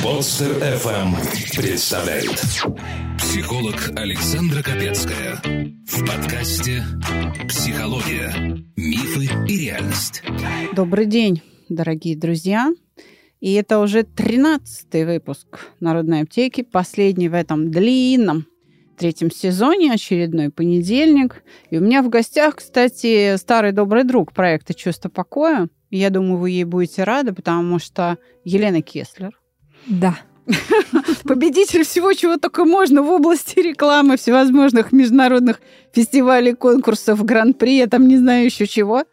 Подстер FM представляет Психолог Александра Капецкая в подкасте «Психология. Мифы и реальность». Добрый день, дорогие друзья. И это уже 13 выпуск Народной аптеки, последний в этом длинном третьем сезоне, очередной понедельник. И у меня в гостях, кстати, старый добрый друг проекта «Чувство покоя». Я думаю, вы ей будете рады, потому что Елена Кеслер. Да. Победитель всего, чего только можно в области рекламы, всевозможных международных фестивалей, конкурсов, гран-при, я там не знаю еще чего.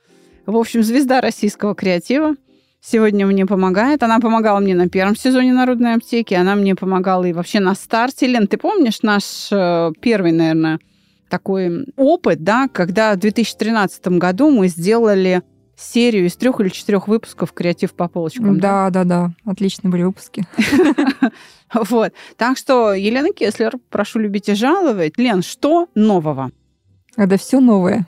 В общем, звезда российского креатива. Сегодня мне помогает. Она помогала мне на первом сезоне Народной аптеки, она мне помогала и вообще на старте. Лен, ты помнишь наш э, первый, наверное, такой опыт, да, когда в 2013 году мы сделали серию из трех или четырех выпусков «Креатив по полочкам». Да, да, да. Отличные были выпуски. Вот. Так что, Елена Кеслер, прошу любить и жаловать. Лен, что нового? Это все новое.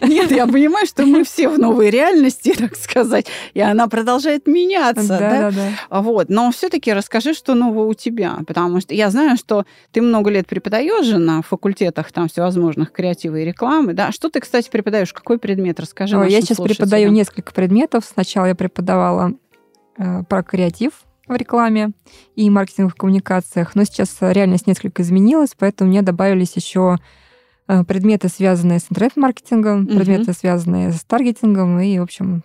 Нет, я понимаю, что мы все в новой реальности, так сказать, и она продолжает меняться. Да, да, да. Вот. Но все-таки расскажи, что нового у тебя, потому что я знаю, что ты много лет преподаешь же на факультетах там всевозможных креативы и рекламы. Да? Что ты, кстати, преподаешь? Какой предмет? Расскажи. Я сейчас преподаю несколько предметов. Сначала я преподавала э, про креатив, в рекламе и маркетинговых коммуникациях, но сейчас реальность несколько изменилась, поэтому мне добавились еще э, предметы, связанные с интернет-маркетингом, угу. предметы, связанные с таргетингом и, в общем,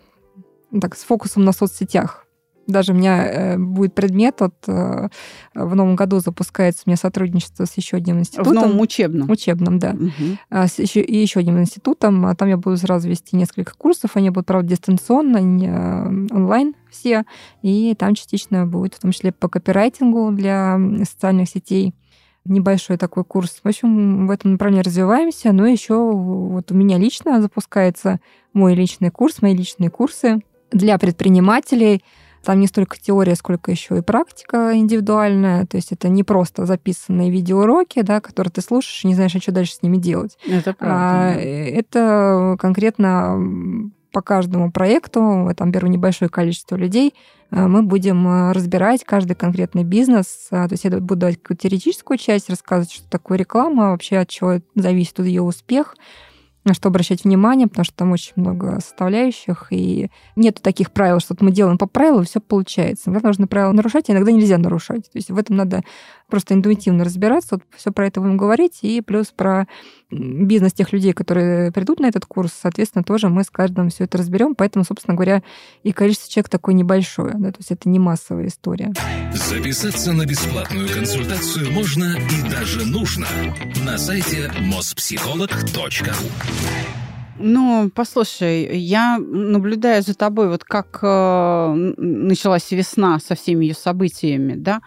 так, с фокусом на соцсетях. Даже у меня э, будет предмет, вот э, в новом году запускается у меня сотрудничество с еще одним институтом. В новом учебном? Учебном, да. Угу. С еще, и еще одним институтом. А там я буду сразу вести несколько курсов. Они будут, правда, дистанционно, не онлайн все. И там частично будет, в том числе по копирайтингу для социальных сетей небольшой такой курс. В общем, в этом направлении развиваемся, но еще вот у меня лично запускается мой личный курс, мои личные курсы для предпринимателей – там не столько теория, сколько еще и практика индивидуальная. То есть это не просто записанные видеоуроки, да, которые ты слушаешь и не знаешь, а что дальше с ними делать. Это правда. А, Это конкретно по каждому проекту, там беру небольшое количество людей, а, мы будем разбирать каждый конкретный бизнес. А, то есть я буду давать какую-то теоретическую часть, рассказывать, что такое реклама, вообще от чего зависит ее успех, на что обращать внимание, потому что там очень много составляющих, и нет таких правил, что мы делаем по правилам, все получается. Иногда нужно правила нарушать, а иногда нельзя нарушать. То есть в этом надо просто интуитивно разбираться. Вот все про это будем говорить, и плюс про бизнес тех людей, которые придут на этот курс, соответственно, тоже мы с каждым все это разберем. Поэтому, собственно говоря, и количество человек такое небольшое. Да, то есть это не массовая история. Записаться на бесплатную консультацию можно и даже нужно на сайте mospsycholog.ru ну, послушай, я наблюдаю за тобой, вот как э, началась весна со всеми ее событиями, да,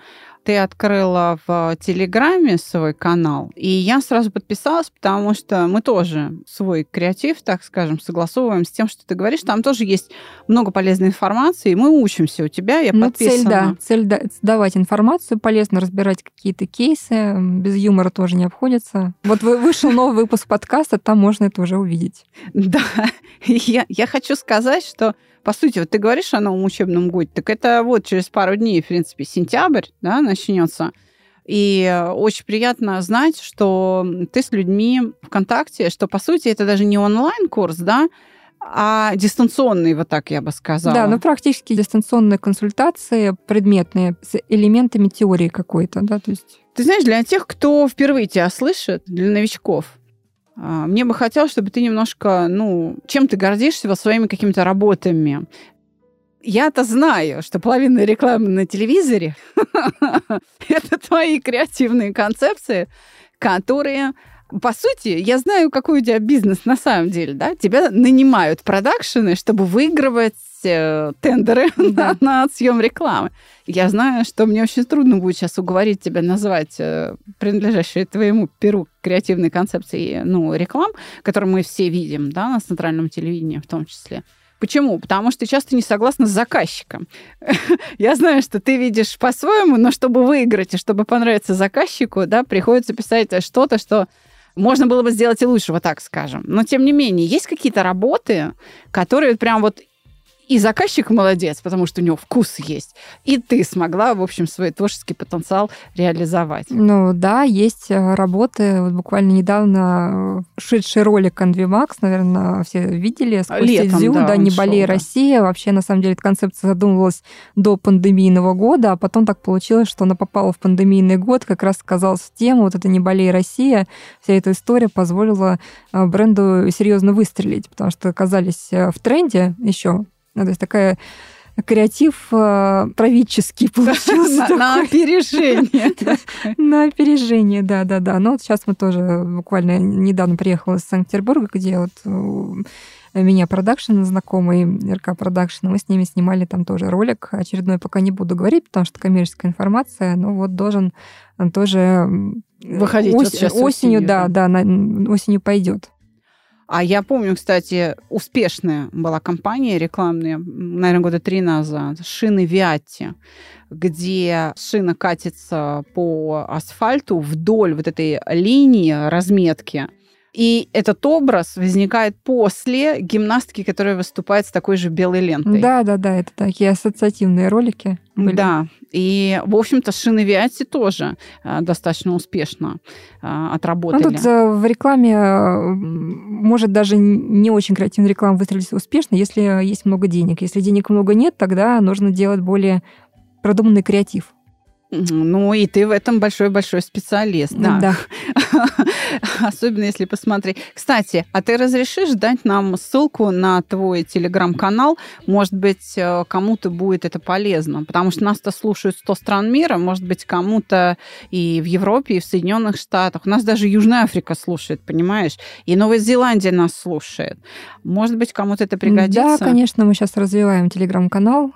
ты открыла в Телеграме свой канал, и я сразу подписалась, потому что мы тоже свой креатив, так скажем, согласовываем с тем, что ты говоришь. Там тоже есть много полезной информации, и мы учимся у тебя. Я ну, подписана. Цель, да, цель да, давать информацию, полезно разбирать какие-то кейсы, без юмора тоже не обходится. Вот вышел новый выпуск подкаста, там можно это уже увидеть. Да, я, я хочу сказать, что по сути, вот ты говоришь о новом учебном годе, так это вот через пару дней, в принципе, сентябрь, да, начнется. И очень приятно знать, что ты с людьми в контакте, что, по сути, это даже не онлайн-курс, да, а дистанционный, вот так я бы сказала. Да, ну практически дистанционные консультации предметные с элементами теории какой-то, да, то есть... Ты знаешь, для тех, кто впервые тебя слышит, для новичков, мне бы хотелось, чтобы ты немножко, ну, чем ты гордишься вот своими какими-то работами. Я-то знаю, что половина рекламы на телевизоре – это твои креативные концепции, которые по сути, я знаю, какой у тебя бизнес на самом деле, да? Тебя нанимают продакшены, чтобы выигрывать тендеры да. на, на съем рекламы. Я знаю, что мне очень трудно будет сейчас уговорить тебя назвать э, принадлежащие твоему перу креативной концепции ну, реклам, которые мы все видим да, на центральном телевидении в том числе. Почему? Потому что часто не согласна с заказчиком. Я знаю, что ты видишь по-своему, но чтобы выиграть и чтобы понравиться заказчику, да, приходится писать что-то, что можно было бы сделать и лучше, вот так скажем. Но, тем не менее, есть какие-то работы, которые прям вот и заказчик молодец, потому что у него вкус есть, и ты смогла, в общем, свой творческий потенциал реализовать. Ну да, есть э, работы. Вот буквально недавно э, шедший ролик Анвимакс, наверное, все видели. Летом, Дзю, да, да, «Не шел, болей, да. Россия». Вообще, на самом деле, эта концепция задумывалась до пандемийного года, а потом так получилось, что она попала в пандемийный год, как раз оказалась в тему, вот это «Не болей, Россия». Вся эта история позволила э, бренду серьезно выстрелить, потому что оказались в тренде еще ну, то есть такая креатив э, правительский получился. На опережение. На опережение, да, да, да. Но вот сейчас мы тоже буквально недавно приехала из Санкт-Петербурга, где вот у меня продакшн знакомый, РК продакшн, мы с ними снимали там тоже ролик. Очередной пока не буду говорить, потому что коммерческая информация, но вот должен он тоже Выходить вот сейчас осенью, осенью, да, да, на- осенью пойдет. А я помню, кстати, успешная была компания рекламная, наверное, года три назад, шины Виатти, где шина катится по асфальту вдоль вот этой линии разметки. И этот образ возникает после гимнастки, которая выступает с такой же белой лентой. Да, да, да, это такие ассоциативные ролики. были. Да, и, в общем-то, шины Виатти тоже э, достаточно успешно э, Ну, отработали. тут э, в рекламе э, может даже не очень креативная реклама выстрелить успешно, если есть много денег. Если денег много нет, тогда нужно делать более продуманный креатив. Ну, и ты в этом большой-большой специалист, да. Да. Особенно если посмотреть. Кстати, а ты разрешишь дать нам ссылку на твой телеграм-канал? Может быть, э, кому-то будет это полезно, потому что нас-то слушают 100 стран мира, может быть, кому-то и в Европе, и в Соединенных Штатах. У нас даже Южная Африка слушает, понимаешь? И Новая Зеландия нас слушает. Может быть, кому-то это пригодится? Да, конечно, мы сейчас развиваем телеграм-канал.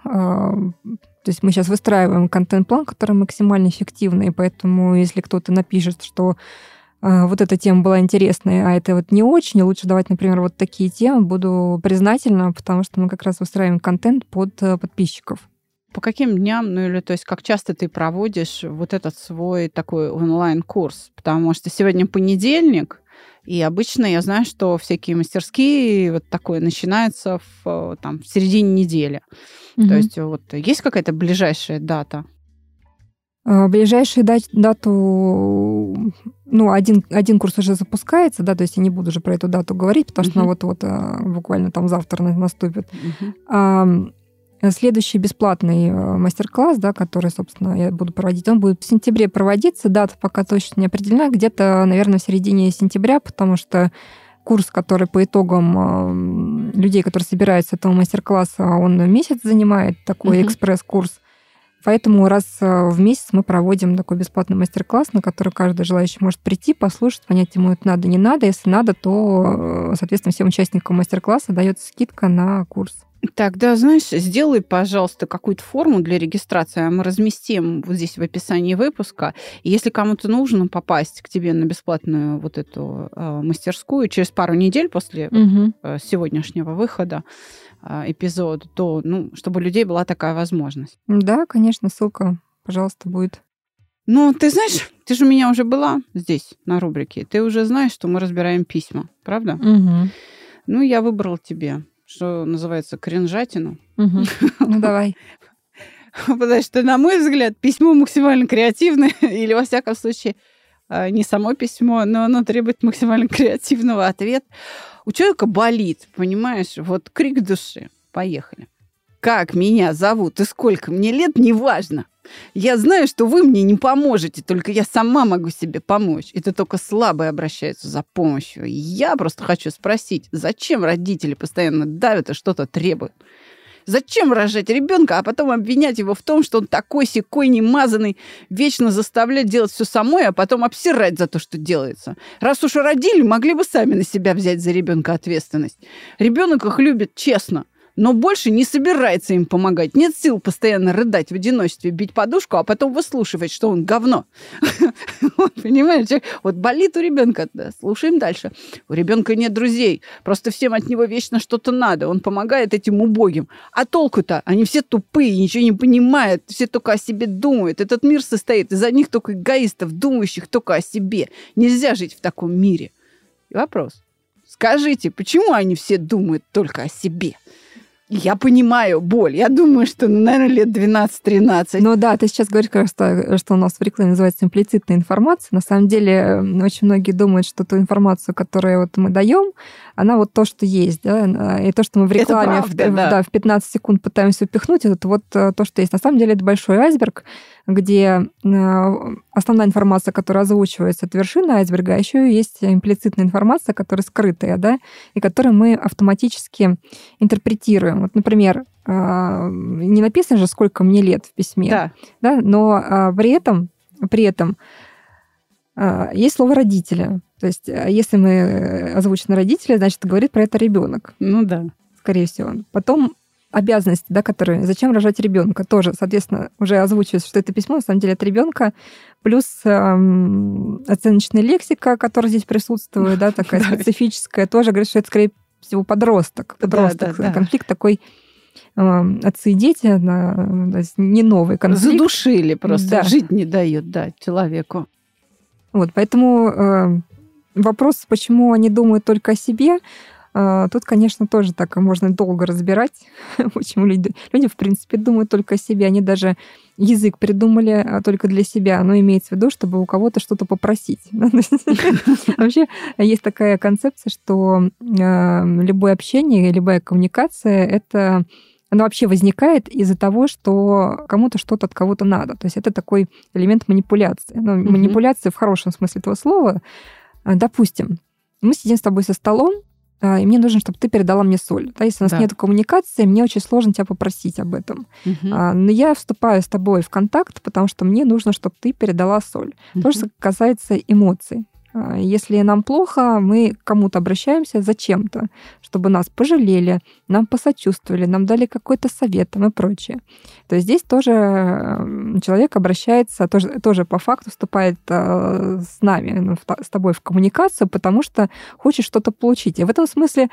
То есть мы сейчас выстраиваем контент-план, который максимально эффективный, поэтому если кто-то напишет, что а, вот эта тема была интересная, а это вот не очень, лучше давать, например, вот такие темы, буду признательна, потому что мы как раз выстраиваем контент под э, подписчиков. По каким дням, ну или то есть как часто ты проводишь вот этот свой такой онлайн-курс? Потому что сегодня понедельник, и обычно я знаю, что всякие мастерские вот такое начинается в, э, там, в середине недели. То есть вот есть какая-то ближайшая дата? А, Ближайшую дат- дату, ну, один, один курс уже запускается, да, то есть я не буду уже про эту дату говорить, потому что Мгм. она вот-вот а, буквально там завтра на- наступит. Мгм. А, Следующий бесплатный э, мастер-класс, да, который, собственно, я буду проводить, он будет в сентябре проводиться. Дата пока точно не определена, где-то, наверное, в середине сентября, потому что курс, который по итогам э, людей, которые собираются этого мастер-класса, он месяц занимает, такой Мгм. экспресс-курс. Поэтому раз э, в месяц мы проводим такой бесплатный мастер-класс, на который каждый желающий может прийти, послушать, понять, ему это надо, не надо. Если надо, то, э, соответственно, всем участникам мастер-класса дается скидка на курс. Так, да, знаешь, сделай, пожалуйста, какую-то форму для регистрации, а мы разместим вот здесь в описании выпуска. И если кому-то нужно попасть к тебе на бесплатную вот эту э, мастерскую через пару недель после э, сегодняшнего выхода э, эпизода, то, ну, чтобы у людей была такая возможность. Да, конечно, ссылка, пожалуйста, будет. Ну, ты знаешь, ты же у меня уже была здесь, на рубрике. Ты уже знаешь, что мы разбираем письма, правда? Ну, я выбрала тебе, что называется, кринжатину. Ну, давай. Потому что, на мой взгляд, письмо максимально креативное, или, во всяком случае, э, не само письмо, но оно требует максимально креативного ответа. У человека болит, понимаешь, вот крик души. Поехали. Как меня зовут и сколько мне лет, неважно. Я знаю, что вы мне не поможете, только я сама могу себе помочь. Это только слабые обращаются за помощью. Я просто хочу спросить, зачем родители постоянно давят и что-то требуют? Зачем рожать ребенка, а потом обвинять его в том, что он такой секой немазанный, вечно заставлять делать все самой, а потом обсирать за то, что делается. Раз уж родили, могли бы сами на себя взять за ребенка ответственность. Ребенок их любит честно, но больше не собирается им помогать. Нет сил постоянно рыдать в одиночестве, бить подушку, а потом выслушивать, что он говно. Понимаете? Вот болит у ребенка. Слушаем дальше. У ребенка нет друзей. Просто всем от него вечно что-то надо. Он помогает этим убогим. А толку-то? Они все тупые, ничего не понимают, все только о себе думают. Этот мир состоит из одних только эгоистов, думающих только о себе. Нельзя жить в таком мире. И вопрос. Скажите, почему они все думают только о себе? Я понимаю боль. Я думаю, что, ну, наверное, лет 12-13. Ну да, ты сейчас говоришь, кажется, что у нас в рекламе называется имплицитная информация. На самом деле, очень многие думают, что ту информацию, которую вот мы даем, она вот то, что есть, да, и то, что мы в рекламе правда, в, да. да, в 15 секунд пытаемся упихнуть, это вот э, то, что есть. На самом деле это большой айсберг, где э, основная информация, которая озвучивается, это вершина айсберга, а еще есть имплицитная информация, которая скрытая, да, и которую мы автоматически интерпретируем. Вот, например, э, не написано же, сколько мне лет в письме, Да. да, но а, при этом, при этом есть слово родителя. То есть, если мы э, озвучены родители, значит, говорит про это ребенок, Ну да. скорее всего. Потом обязанности, да, которые зачем рожать ребенка, тоже, соответственно, уже озвучивается, что это письмо на самом деле от ребенка, плюс эм, оценочная лексика, которая здесь присутствует, да, такая специфическая, тоже говорит, что это скорее всего подросток. Подросток. да, да. Конфликт такой эм, отцы и дети, на- то есть не новый конфликт. Задушили просто. Да. Жить не дают, да, человеку. Вот, поэтому э, вопрос, почему они думают только о себе, э, тут, конечно, тоже так можно долго разбирать, почему люди, люди, в принципе, думают только о себе. Они даже язык придумали а, только для себя, но имеется в виду, чтобы у кого-то что-то попросить. Вообще есть такая концепция, что э, любое общение, любая коммуникация — это она вообще возникает из-за того, что кому-то что-то от кого-то надо. То есть это такой элемент манипуляции. Ну, Мгм. Манипуляция в хорошем смысле этого слова. А, Допустим, мы сидим с тобой со столом, а, и мне нужно, чтобы ты передала мне соль. Да, если у нас Да. нет коммуникации, мне очень сложно тебя попросить об этом. Мгм. А, Но я вступаю с тобой в контакт, потому что мне нужно, чтобы ты передала соль. То же касается эмоций. А, Если нам плохо, мы к кому-то обращаемся зачем-то, чтобы нас пожалели, нам посочувствовали, нам дали какой-то совет там и прочее. То есть здесь тоже м, человек обращается, тоже, тоже по факту вступает э, с нами, ну, с тобой в коммуникацию, потому что хочет что-то получить. И в этом смысле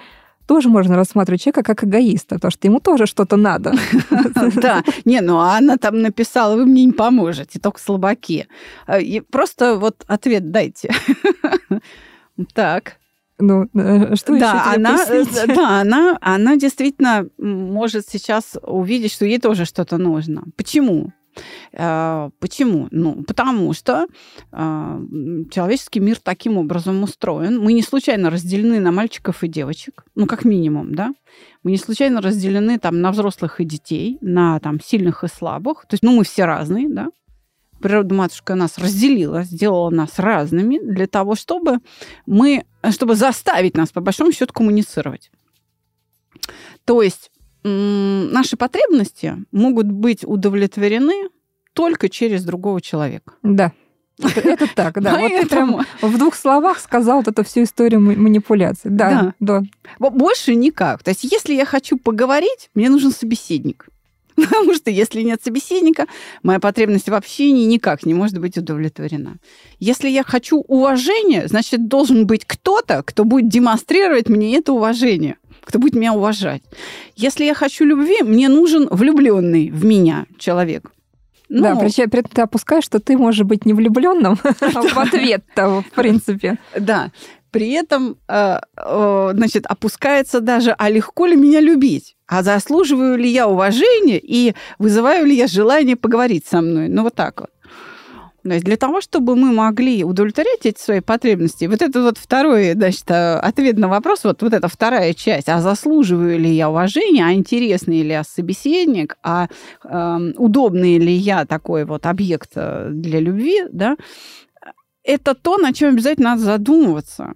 тоже можно рассматривать человека как эгоиста, потому что ему тоже что-то надо. Да, не, ну а она там написала, вы мне не поможете, только слабаки. И Просто вот ответ дайте. Так. Ну, э, что еще Да, тебе она, э, да, она, она действительно может сейчас увидеть, что ей тоже что-то нужно. Почему? Э, Почему? Ну, потому что э, человеческий мир таким образом устроен. Мы не случайно разделены на мальчиков и девочек, ну, как минимум, да? Мы не случайно разделены там на взрослых и детей, на там сильных и слабых. То есть, ну, мы все разные, да? Природа матушка нас разделила, сделала нас разными для того, чтобы мы, чтобы заставить нас, по большому счету, коммуницировать. То есть наши потребности могут быть удовлетворены только через другого человека. Да. Это, это так, да. Вот ты прям Поэтому в двух словах сказал вот эту всю историю ма- манипуляции. Да, да. бо- больше никак. То есть если я хочу поговорить, мне нужен собеседник. Потому что если нет собеседника, моя потребность в общении никак не может быть удовлетворена. Если я хочу уважения, значит, должен быть кто-то, кто будет демонстрировать мне это уважение, кто будет меня уважать. Если я хочу любви, мне нужен влюбленный в меня человек. Ну, да, причем при этом ты опускаешь, что ты можешь быть не влюбленным в ответ-то, в принципе. Да. При этом, э, э, значит, опускается даже, а легко ли меня любить? А заслуживаю ли я уважения и вызываю ли я желание поговорить со мной? Ну, вот так вот. То есть для того, чтобы мы могли удовлетворять эти свои потребности, вот это вот второй, значит, э, ответ на вопрос, вот, вот эта вторая часть, а заслуживаю ли я уважения, а интересный ли я собеседник, а э, удобный ли я такой вот объект э, для любви, да, это то, на чем обязательно надо задумываться.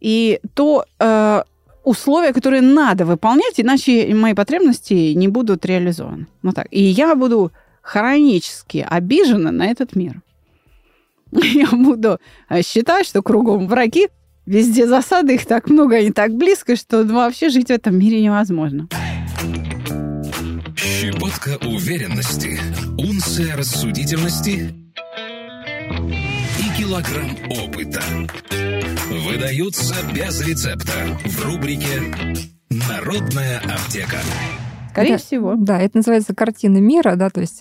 И то э, условия, которые надо выполнять, иначе мои потребности не будут реализованы. Ну так. И я буду хронически обижена на этот мир. Я буду э, считать, что кругом враги, везде засады, их так много, они так близко, что ну, вообще жить в этом мире невозможно. Щепотка уверенности, унция рассудительности и килограмм опыта. Выдаются без рецепта в рубрике «Народная аптека». Скорее Да. всего. Да, это называется картина мира, да, то есть,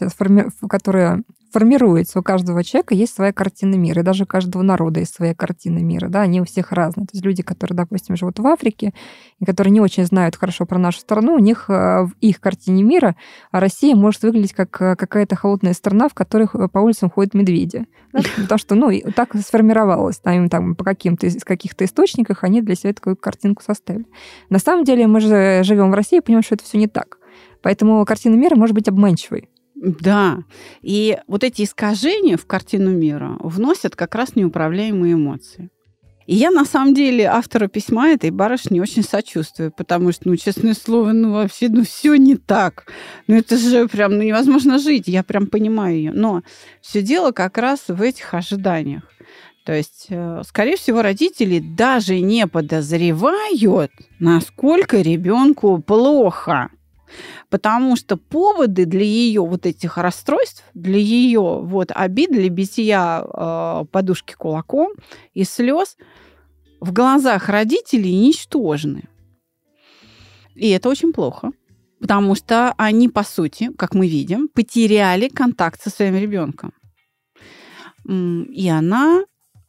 которая формируется. У каждого человека есть своя картина мира, и даже у каждого народа есть своя картина мира, да, они у всех разные. То есть люди, которые, допустим, живут в Африке, и которые не очень знают хорошо про нашу страну, у них э, в их картине мира Россия может выглядеть как э, какая-то холодная страна, в которой э, по улицам ходят медведи. Да? Потому что, ну, так сформировалось, там, там по каким-то из каких-то источниках они для себя такую картинку составили. На самом деле мы же живем в России и понимаем, что это все не так. Поэтому картина мира может быть обманчивой. Да. И вот эти искажения в картину мира вносят как раз неуправляемые эмоции. И я, на самом деле, автора письма этой барышни очень сочувствую, потому что, ну, честное слово, ну, вообще, ну, все не так. Ну, это же прям, ну, невозможно жить. Я прям понимаю ее. Но все дело как раз в этих ожиданиях. То есть, э, скорее всего, родители даже не подозревают, насколько ребенку плохо. Потому что поводы для ее вот этих расстройств, для ее вот обид, для бития э, подушки кулаком и слез в глазах родителей ничтожны. И это очень плохо. Потому что они, по сути, как мы видим, потеряли контакт со своим ребенком. И она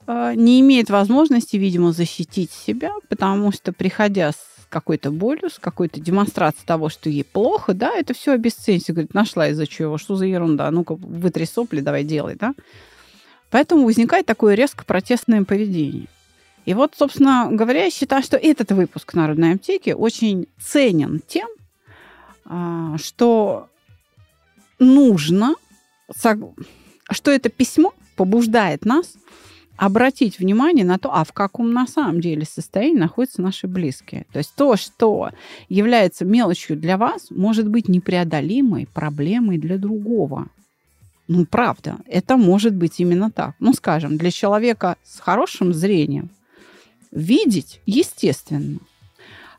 э, не имеет возможности, видимо, защитить себя, потому что, приходя с какой-то болью, с какой-то демонстрацией того, что ей плохо, да, это все обесценится. Говорит, нашла из-за чего, что за ерунда, ну-ка, вытри сопли, давай делай, да. Поэтому возникает такое резко протестное поведение. И вот, собственно говоря, я считаю, что этот выпуск Народной аптеки очень ценен тем, а, что нужно, что это письмо побуждает нас обратить внимание на то, а в каком на самом деле состоянии находятся наши близкие. То есть то, что является мелочью для вас, может быть непреодолимой проблемой для другого. Ну, правда, это может быть именно так. Ну, скажем, для человека с хорошим зрением видеть естественно.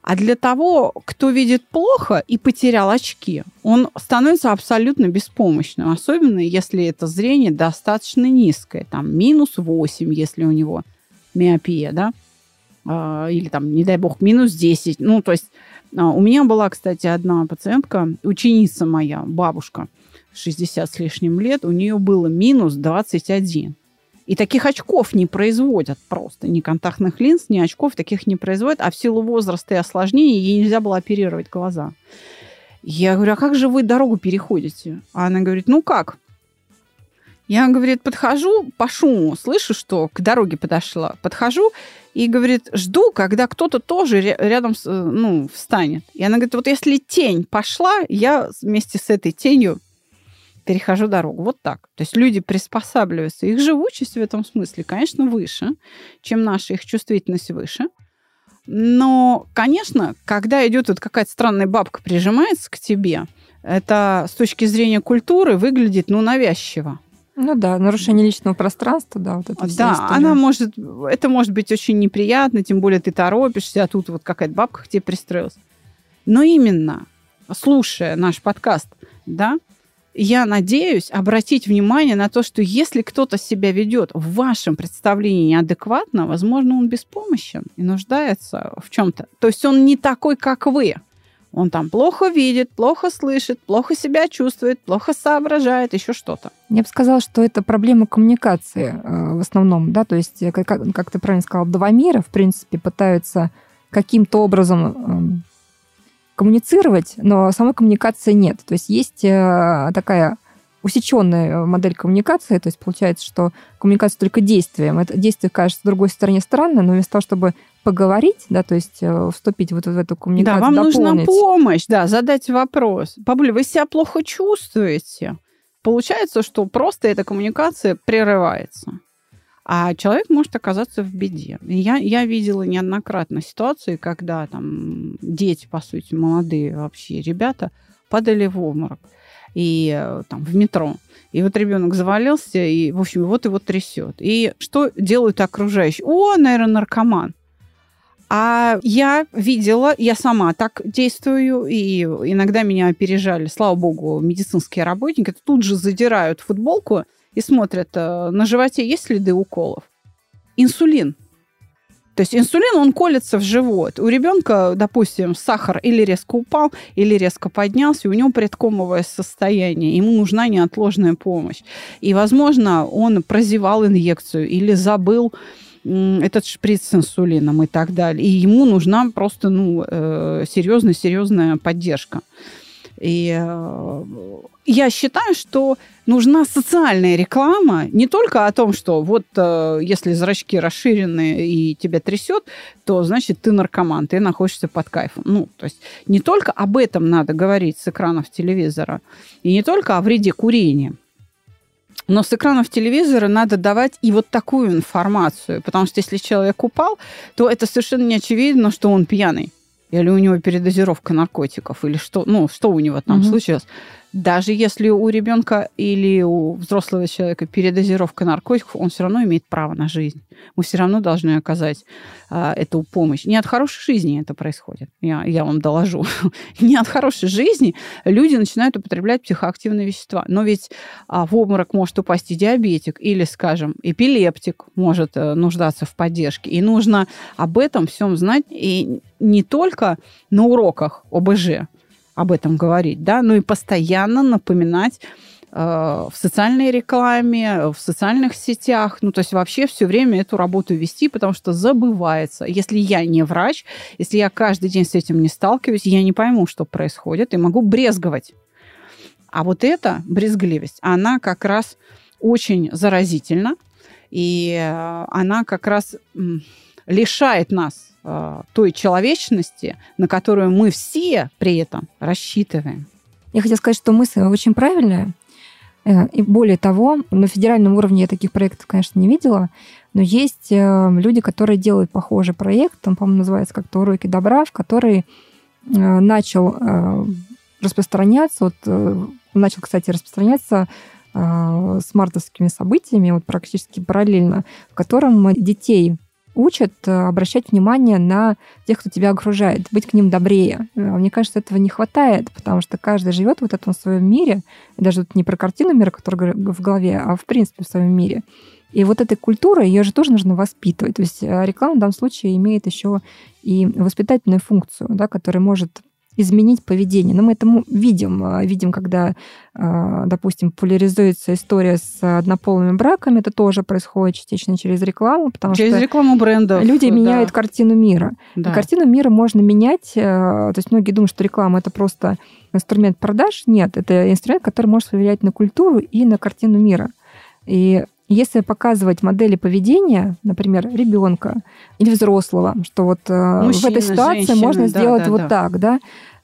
А для того, кто видит плохо и потерял очки, он становится абсолютно беспомощным, особенно если это зрение достаточно низкое, там минус 8, если у него миопия, да, а, или там, не дай бог, минус 10. Ну, то есть а, у меня была, кстати, одна пациентка, ученица моя, бабушка, 60 с лишним лет, у нее было минус 21. И таких очков не производят просто. Ни контактных линз, ни очков таких не производят. А в силу возраста и осложнений ей нельзя было оперировать глаза. Я говорю, а как же вы дорогу переходите? А она говорит, ну как? Я, говорит, подхожу по шуму, слышу, что к дороге подошла. Подхожу и, говорит, жду, когда кто-то тоже рядом ну, встанет. И она говорит, вот если тень пошла, я вместе с этой тенью перехожу дорогу. Вот так. То есть люди приспосабливаются. Их живучесть в этом смысле, конечно, выше, чем наша, их чувствительность выше. Но, конечно, когда идет вот какая-то странная бабка прижимается к тебе, это с точки зрения культуры выглядит, ну, навязчиво. Ну да, нарушение личного пространства, да, вот это Да, история. она может, это может быть очень неприятно, тем более ты торопишься, а тут вот какая-то бабка к тебе пристроилась. Но именно, слушая наш подкаст, да, я надеюсь обратить внимание на то, что если кто-то себя ведет в вашем представлении неадекватно, возможно, он беспомощен и нуждается в чем-то. То есть он не такой, как вы. Он там плохо видит, плохо слышит, плохо себя чувствует, плохо соображает, еще что-то. Я бы сказала, что это проблема коммуникации э, в основном, да, то есть, э, как, как ты правильно сказал, два мира, в принципе, пытаются каким-то образом эм, коммуницировать, но самой коммуникации нет. То есть есть э, такая усеченная модель коммуникации, то есть получается, что коммуникация только действием. Это действие кажется с другой стороне странно, но вместо того, чтобы поговорить, да, то есть э, вступить вот в эту коммуникацию, Да, вам дополнить. нужна помощь, да, задать вопрос. Бабуля, вы себя плохо чувствуете? Получается, что просто эта коммуникация прерывается а человек может оказаться в беде. Я, я видела неоднократно ситуации, когда там дети, по сути, молодые вообще ребята, падали в обморок и э, там в метро. И вот ребенок завалился, и, в общем, вот его трясет. И что делают окружающие? О, наверное, наркоман. А я видела, я сама так действую, и иногда меня опережали, слава богу, медицинские работники, тут же задирают футболку, и смотрят, э, на животе есть следы уколов. Инсулин. То есть инсулин, он колется в живот. У ребенка, допустим, сахар или резко упал, или резко поднялся, и у него предкомовое состояние. Ему нужна неотложная помощь. И, возможно, он прозевал инъекцию или забыл этот шприц с инсулином и так далее. И ему нужна просто ну, серьезная-серьезная э, поддержка. И э, я считаю, что нужна социальная реклама не только о том, что вот э, если зрачки расширены и тебя трясет, то значит ты наркоман, ты находишься под кайфом. Ну, то есть не только об этом надо говорить с экранов телевизора, и не только о вреде курения. Но с экранов телевизора надо давать и вот такую информацию, потому что если человек упал, то это совершенно не очевидно, что он пьяный или у него передозировка наркотиков, или что, ну, что у него там угу. случилось. Даже если у ребенка или у взрослого человека передозировка наркотиков, он все равно имеет право на жизнь. Мы все равно должны оказать а, эту помощь. Не от хорошей жизни это происходит, я, я вам доложу. Не от хорошей жизни люди начинают употреблять психоактивные вещества. Но ведь а, в обморок может упасть и диабетик, или, скажем, эпилептик может а, нуждаться в поддержке. И нужно об этом всем знать и не только на уроках ОБЖ, об этом говорить, да, но и постоянно напоминать э, в социальной рекламе, в социальных сетях, ну, то есть вообще все время эту работу вести, потому что забывается. Если я не врач, если я каждый день с этим не сталкиваюсь, я не пойму, что происходит, и могу брезговать. А вот эта брезгливость, она как раз очень заразительна, и э, она как раз лишает нас Э, той человечности, на которую мы все при этом рассчитываем. Я хотела сказать, что мысль очень правильная. Э, и более того, на федеральном уровне я таких проектов, конечно, не видела, но есть э, люди, которые делают похожий проект, он, по-моему, называется как-то «Уроки добра», в который начал распространяться, вот, начал, кстати, распространяться с мартовскими событиями, вот практически параллельно, в котором детей учат э, обращать внимание на тех, кто тебя окружает, быть к ним добрее. Э, мне кажется, этого не хватает, потому что каждый живет вот в этом своем мире, даже тут не про картину мира, которая в голове, а в принципе в своем мире. И вот этой культурой ее же тоже нужно воспитывать. То есть э, реклама в данном случае имеет еще и воспитательную функцию, да, которая может изменить поведение. Но мы это видим. А, видим, когда, а, допустим, популяризуется история с однополыми браками, это тоже происходит частично через рекламу, потому через что рекламу брендов. Люди да. меняют картину мира. Да. И картину мира можно менять. А, то есть многие думают, что реклама это просто инструмент продаж. Нет, это инструмент, который может повлиять на культуру и на картину мира. И если показывать модели поведения, например, ребенка или взрослого, что вот Мужчина, в этой ситуации женщина, можно да, сделать да, вот да. так, да,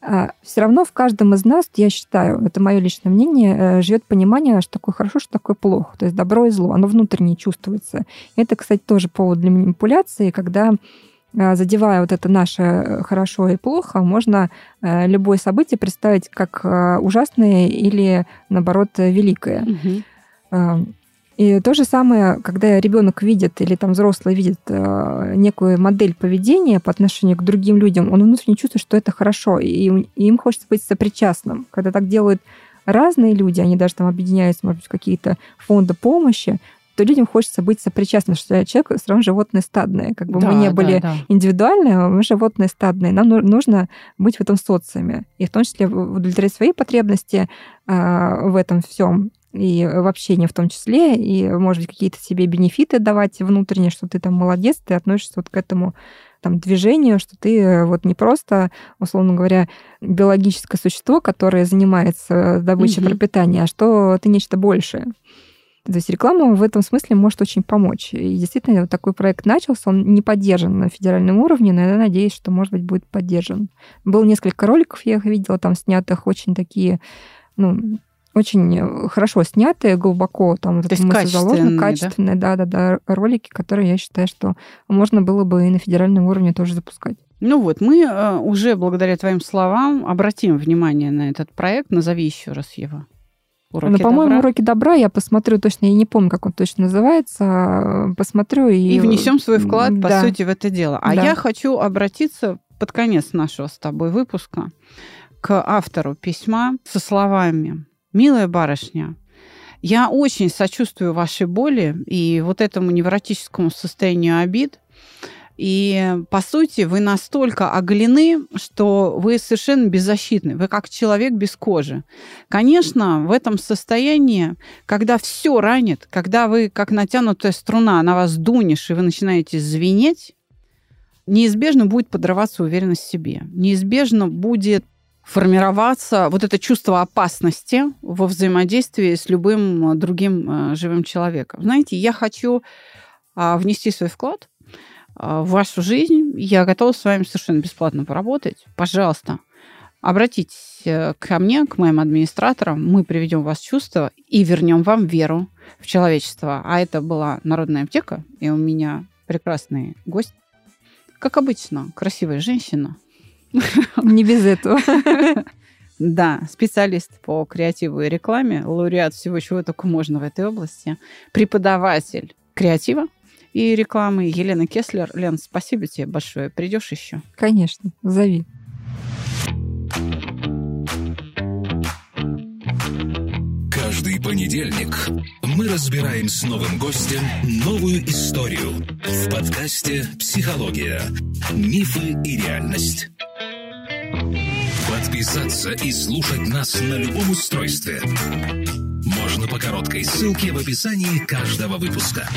а, все равно в каждом из нас, я считаю, это мое личное мнение, э, живет понимание, что такое хорошо, что такое плохо. То есть добро и зло, оно внутренне чувствуется. Это, кстати, тоже повод для манипуляции, когда а, задевая вот это наше э, хорошо и плохо, можно э, любое событие представить как ужасное или, наоборот, великое. Угу. И то же самое, когда ребенок видит или там взрослый видит э, некую модель поведения по отношению к другим людям, он внутренне чувствует, что это хорошо, и, и им хочется быть сопричастным. Когда так делают разные люди, они даже там объединяются, может быть, в какие-то фонды помощи, то людям хочется быть сопричастным, что человек все равно животное стадное. Как бы да, мы не были да, да. индивидуальные, мы животные стадные. Нам нужно быть в этом социуме. И в том числе удовлетворять свои потребности э, в этом всем и в общении в том числе, и, может быть, какие-то себе бенефиты давать внутренние, что ты там молодец, ты относишься вот к этому там, движению, что ты э, вот не просто, условно говоря, биологическое существо, которое занимается добычей угу. пропитания, а что ты нечто большее. То есть реклама в этом смысле может очень помочь. И действительно, вот такой проект начался, он не поддержан на федеральном уровне, но я надеюсь, что, может быть, будет поддержан. Было несколько роликов, я их видела, там снятых очень такие ну, очень э, хорошо снятые, глубоко там То есть качественные, качественные, да? да, да, ролики, которые я считаю, что можно было бы и на федеральном уровне тоже запускать. Ну вот, мы э, уже благодаря твоим словам обратим внимание на этот проект. Назови еще раз его. Уроки ну, по-моему, уроки добра я посмотрю точно, я не помню, как он точно называется, посмотрю и... И внесем свой вклад, по да. сути, в это дело. А да. я хочу обратиться под конец нашего с тобой выпуска к автору письма со словами Милая барышня, я очень сочувствую вашей боли и вот этому невротическому состоянию обид. И, по сути, вы настолько оголены, что вы совершенно беззащитны. Вы как человек без кожи. Конечно, в этом состоянии, когда все ранит, когда вы как натянутая струна, на вас дунешь, и вы начинаете звенеть, неизбежно будет подрываться уверенность в себе. Неизбежно будет формироваться вот это чувство опасности во взаимодействии с любым другим э, живым человеком. Знаете, я хочу а, внести свой вклад а, в вашу жизнь. Я готова с вами совершенно бесплатно поработать. Пожалуйста, обратитесь э, ко мне, к моим администраторам. Мы приведем вас в чувство и вернем вам веру в человечество. А это была Народная аптека, и у меня прекрасный гость. Как обычно, красивая женщина. Не без этого. Да, специалист по креативу и рекламе, лауреат всего, чего только можно в этой области, преподаватель креатива, и рекламы. Елена Кеслер. Лен, спасибо тебе большое. Придешь еще? Конечно, зови. Каждый понедельник мы разбираем с новым гостем новую историю в подкасте «Психология. Мифы и реальность». Подписаться и слушать нас на любом устройстве можно по короткой ссылке в описании каждого выпуска.